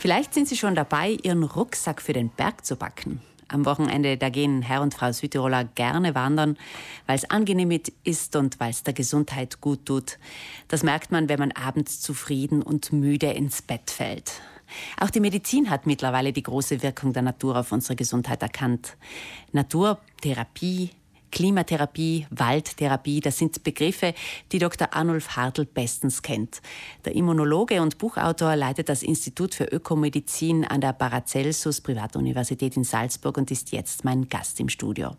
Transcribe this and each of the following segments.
Vielleicht sind Sie schon dabei, Ihren Rucksack für den Berg zu packen. Am Wochenende, da gehen Herr und Frau Südtiroler gerne wandern, weil es angenehm ist und weil es der Gesundheit gut tut. Das merkt man, wenn man abends zufrieden und müde ins Bett fällt. Auch die Medizin hat mittlerweile die große Wirkung der Natur auf unsere Gesundheit erkannt. Naturtherapie, Klimatherapie, Waldtherapie, das sind Begriffe, die Dr. Arnulf Hartl bestens kennt. Der Immunologe und Buchautor leitet das Institut für Ökomedizin an der Paracelsus Privatuniversität in Salzburg und ist jetzt mein Gast im Studio.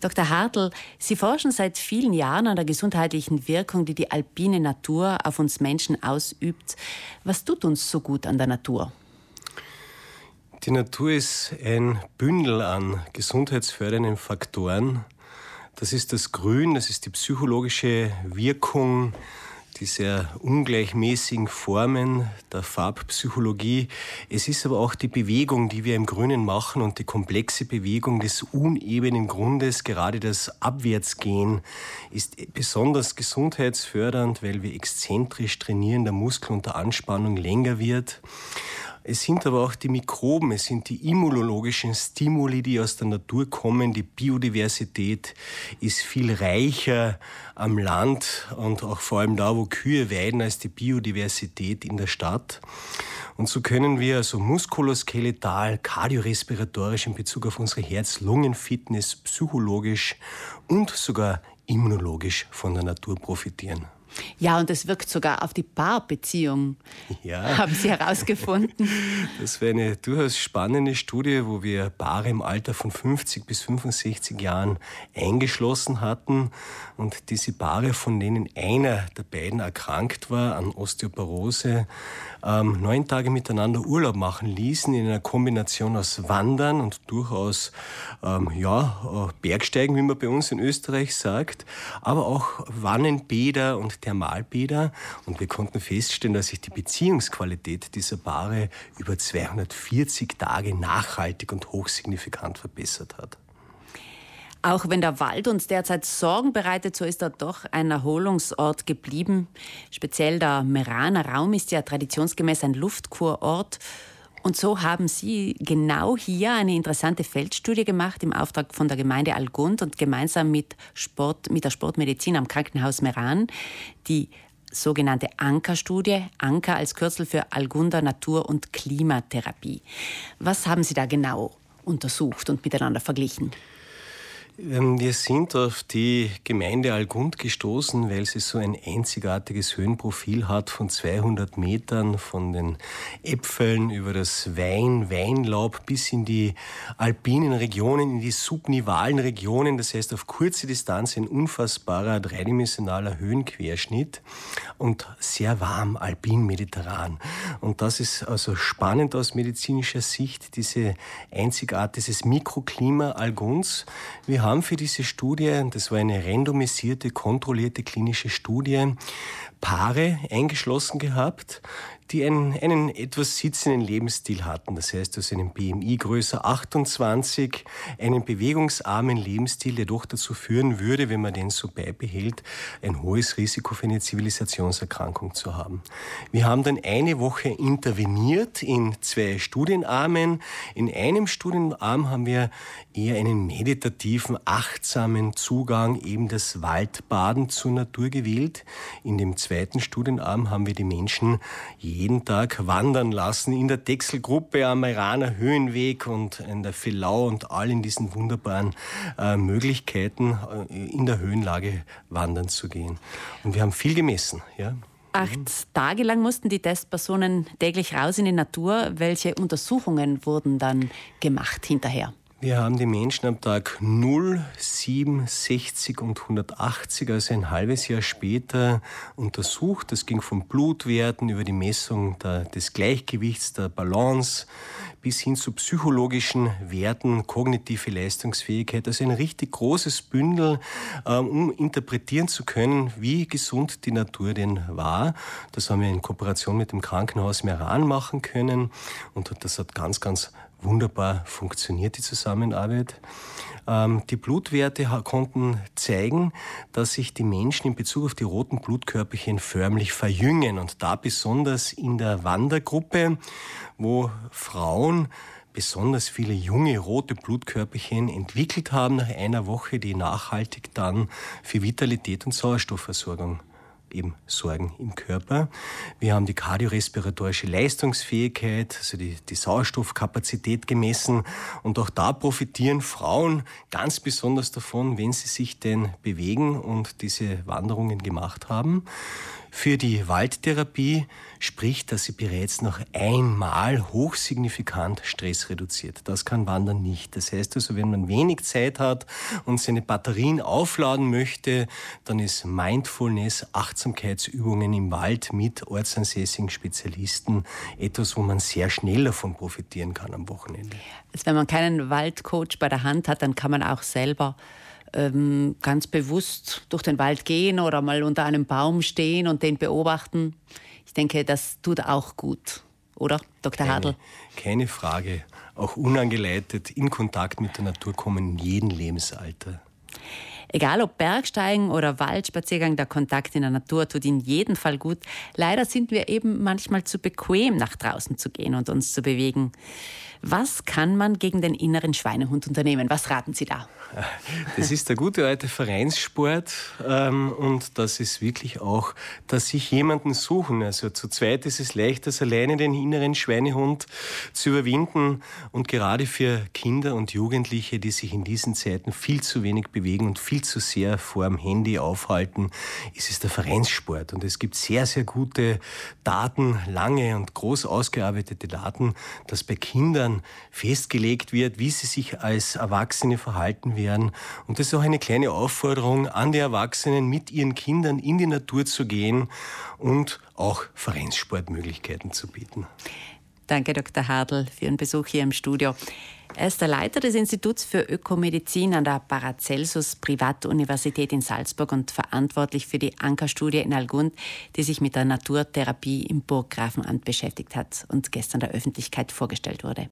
Dr. Hartl, Sie forschen seit vielen Jahren an der gesundheitlichen Wirkung, die die alpine Natur auf uns Menschen ausübt. Was tut uns so gut an der Natur? Die Natur ist ein Bündel an gesundheitsfördernden Faktoren, das ist das Grün, das ist die psychologische Wirkung, die sehr ungleichmäßigen Formen der Farbpsychologie. Es ist aber auch die Bewegung, die wir im Grünen machen und die komplexe Bewegung des unebenen Grundes, gerade das Abwärtsgehen, ist besonders gesundheitsfördernd, weil wir exzentrisch trainieren, der Muskel unter Anspannung länger wird. Es sind aber auch die Mikroben, es sind die immunologischen Stimuli, die aus der Natur kommen. Die Biodiversität ist viel reicher am Land und auch vor allem da, wo Kühe weiden, als die Biodiversität in der Stadt. Und so können wir also muskuloskeletal, kardiorespiratorisch in Bezug auf unsere Herz-Lungen-Fitness, psychologisch und sogar immunologisch von der Natur profitieren. Ja, und es wirkt sogar auf die Paarbeziehung, ja. haben Sie herausgefunden. Das wäre eine durchaus spannende Studie, wo wir Paare im Alter von 50 bis 65 Jahren eingeschlossen hatten und diese Paare, von denen einer der beiden erkrankt war an Osteoporose, ähm, neun Tage miteinander Urlaub machen ließen in einer Kombination aus Wandern und durchaus ähm, ja, äh, Bergsteigen, wie man bei uns in Österreich sagt, aber auch Wannenbäder und Thermalbäder. Und wir konnten feststellen, dass sich die Beziehungsqualität dieser Paare über 240 Tage nachhaltig und hochsignifikant verbessert hat. Auch wenn der Wald uns derzeit Sorgen bereitet, so ist er doch ein Erholungsort geblieben. Speziell der Meraner Raum ist ja traditionsgemäß ein Luftkurort. Und so haben Sie genau hier eine interessante Feldstudie gemacht im Auftrag von der Gemeinde Algund und gemeinsam mit, Sport, mit der Sportmedizin am Krankenhaus Meran die sogenannte Anker-Studie, Anker als Kürzel für Algunder Natur- und Klimatherapie. Was haben Sie da genau untersucht und miteinander verglichen? Ähm, wir sind auf die Gemeinde Algund gestoßen, weil sie so ein einzigartiges Höhenprofil hat von 200 Metern, von den Äpfeln über das Wein, Weinlaub bis in die alpinen Regionen, in die subnivalen Regionen. Das heißt, auf kurze Distanz ein unfassbarer dreidimensionaler Höhenquerschnitt und sehr warm, alpin-mediterran. Und das ist also spannend aus medizinischer Sicht, diese einzigartige, dieses Mikroklima Alguns. Wir haben für diese Studie, das war eine randomisierte, kontrollierte klinische Studie, Paare eingeschlossen gehabt, die einen, einen etwas sitzenden Lebensstil hatten. Das heißt, aus einem BMI größer 28, einen bewegungsarmen Lebensstil, der doch dazu führen würde, wenn man den so beibehält, ein hohes Risiko für eine Zivilisationserkrankung zu haben. Wir haben dann eine Woche interveniert in zwei Studienarmen. In einem Studienarm haben wir eher einen meditativen, achtsamen Zugang, eben das Waldbaden zur Natur gewählt. In dem zweiten Studienarm haben wir die Menschen jeden Tag wandern lassen in der Dechselgruppe am Iraner Höhenweg und in der Fillau und all in diesen wunderbaren äh, Möglichkeiten äh, in der Höhenlage wandern zu gehen. Und wir haben viel gemessen. Ja. Acht Tage lang mussten die Testpersonen täglich raus in die Natur. Welche Untersuchungen wurden dann gemacht hinterher? Wir haben die Menschen am Tag 0, 7, 60 und 180, also ein halbes Jahr später, untersucht. Das ging von Blutwerten über die Messung der, des Gleichgewichts, der Balance bis hin zu psychologischen Werten, kognitive Leistungsfähigkeit. Also ein richtig großes Bündel, ähm, um interpretieren zu können, wie gesund die Natur denn war. Das haben wir in Kooperation mit dem Krankenhaus Meran machen können und das hat ganz, ganz wunderbar funktioniert die Zusammenarbeit. Ähm, die Blutwerte konnten zeigen, dass sich die Menschen in Bezug auf die roten Blutkörperchen förmlich verjüngen und da besonders in der Wandergruppe, wo Frauen besonders viele junge rote Blutkörperchen entwickelt haben nach einer Woche, die nachhaltig dann für Vitalität und Sauerstoffversorgung eben Sorgen im Körper. Wir haben die kardiorespiratorische Leistungsfähigkeit, also die, die Sauerstoffkapazität gemessen. Und auch da profitieren Frauen ganz besonders davon, wenn sie sich denn bewegen und diese Wanderungen gemacht haben. Für die Waldtherapie spricht, dass sie bereits noch einmal hochsignifikant Stress reduziert. Das kann Wandern nicht. Das heißt also, wenn man wenig Zeit hat und seine Batterien aufladen möchte, dann ist Mindfulness, Achtsamkeitsübungen im Wald mit ortsansässigen Spezialisten etwas, wo man sehr schnell davon profitieren kann am Wochenende. Also wenn man keinen Waldcoach bei der Hand hat, dann kann man auch selber ähm, ganz bewusst durch den Wald gehen oder mal unter einem Baum stehen und den beobachten. Ich denke, das tut auch gut, oder, Dr. Hadl? Keine Frage. Auch unangeleitet in Kontakt mit der Natur kommen in jedem Lebensalter. Egal ob Bergsteigen oder Waldspaziergang, der Kontakt in der Natur tut in jedem Fall gut. Leider sind wir eben manchmal zu bequem, nach draußen zu gehen und uns zu bewegen. Was kann man gegen den inneren Schweinehund unternehmen? Was raten Sie da? Das ist der gute alte Vereinssport ähm, und das ist wirklich auch, dass sich jemanden suchen. Also zu zweit ist es leicht, als alleine den inneren Schweinehund zu überwinden und gerade für Kinder und Jugendliche, die sich in diesen Zeiten viel zu wenig bewegen und viel zu sehr vor dem Handy aufhalten, ist es der Vereinssport und es gibt sehr, sehr gute Daten, lange und groß ausgearbeitete Daten, dass bei Kindern festgelegt wird, wie sie sich als Erwachsene verhalten werden. Und das ist auch eine kleine Aufforderung an die Erwachsenen, mit ihren Kindern in die Natur zu gehen und auch Vereinssportmöglichkeiten zu bieten. Danke, Dr. Hadl, für Ihren Besuch hier im Studio. Er ist der Leiter des Instituts für Ökomedizin an der Paracelsus Privatuniversität in Salzburg und verantwortlich für die Ankerstudie in Algund, die sich mit der Naturtherapie im Burggrafenamt beschäftigt hat und gestern der Öffentlichkeit vorgestellt wurde.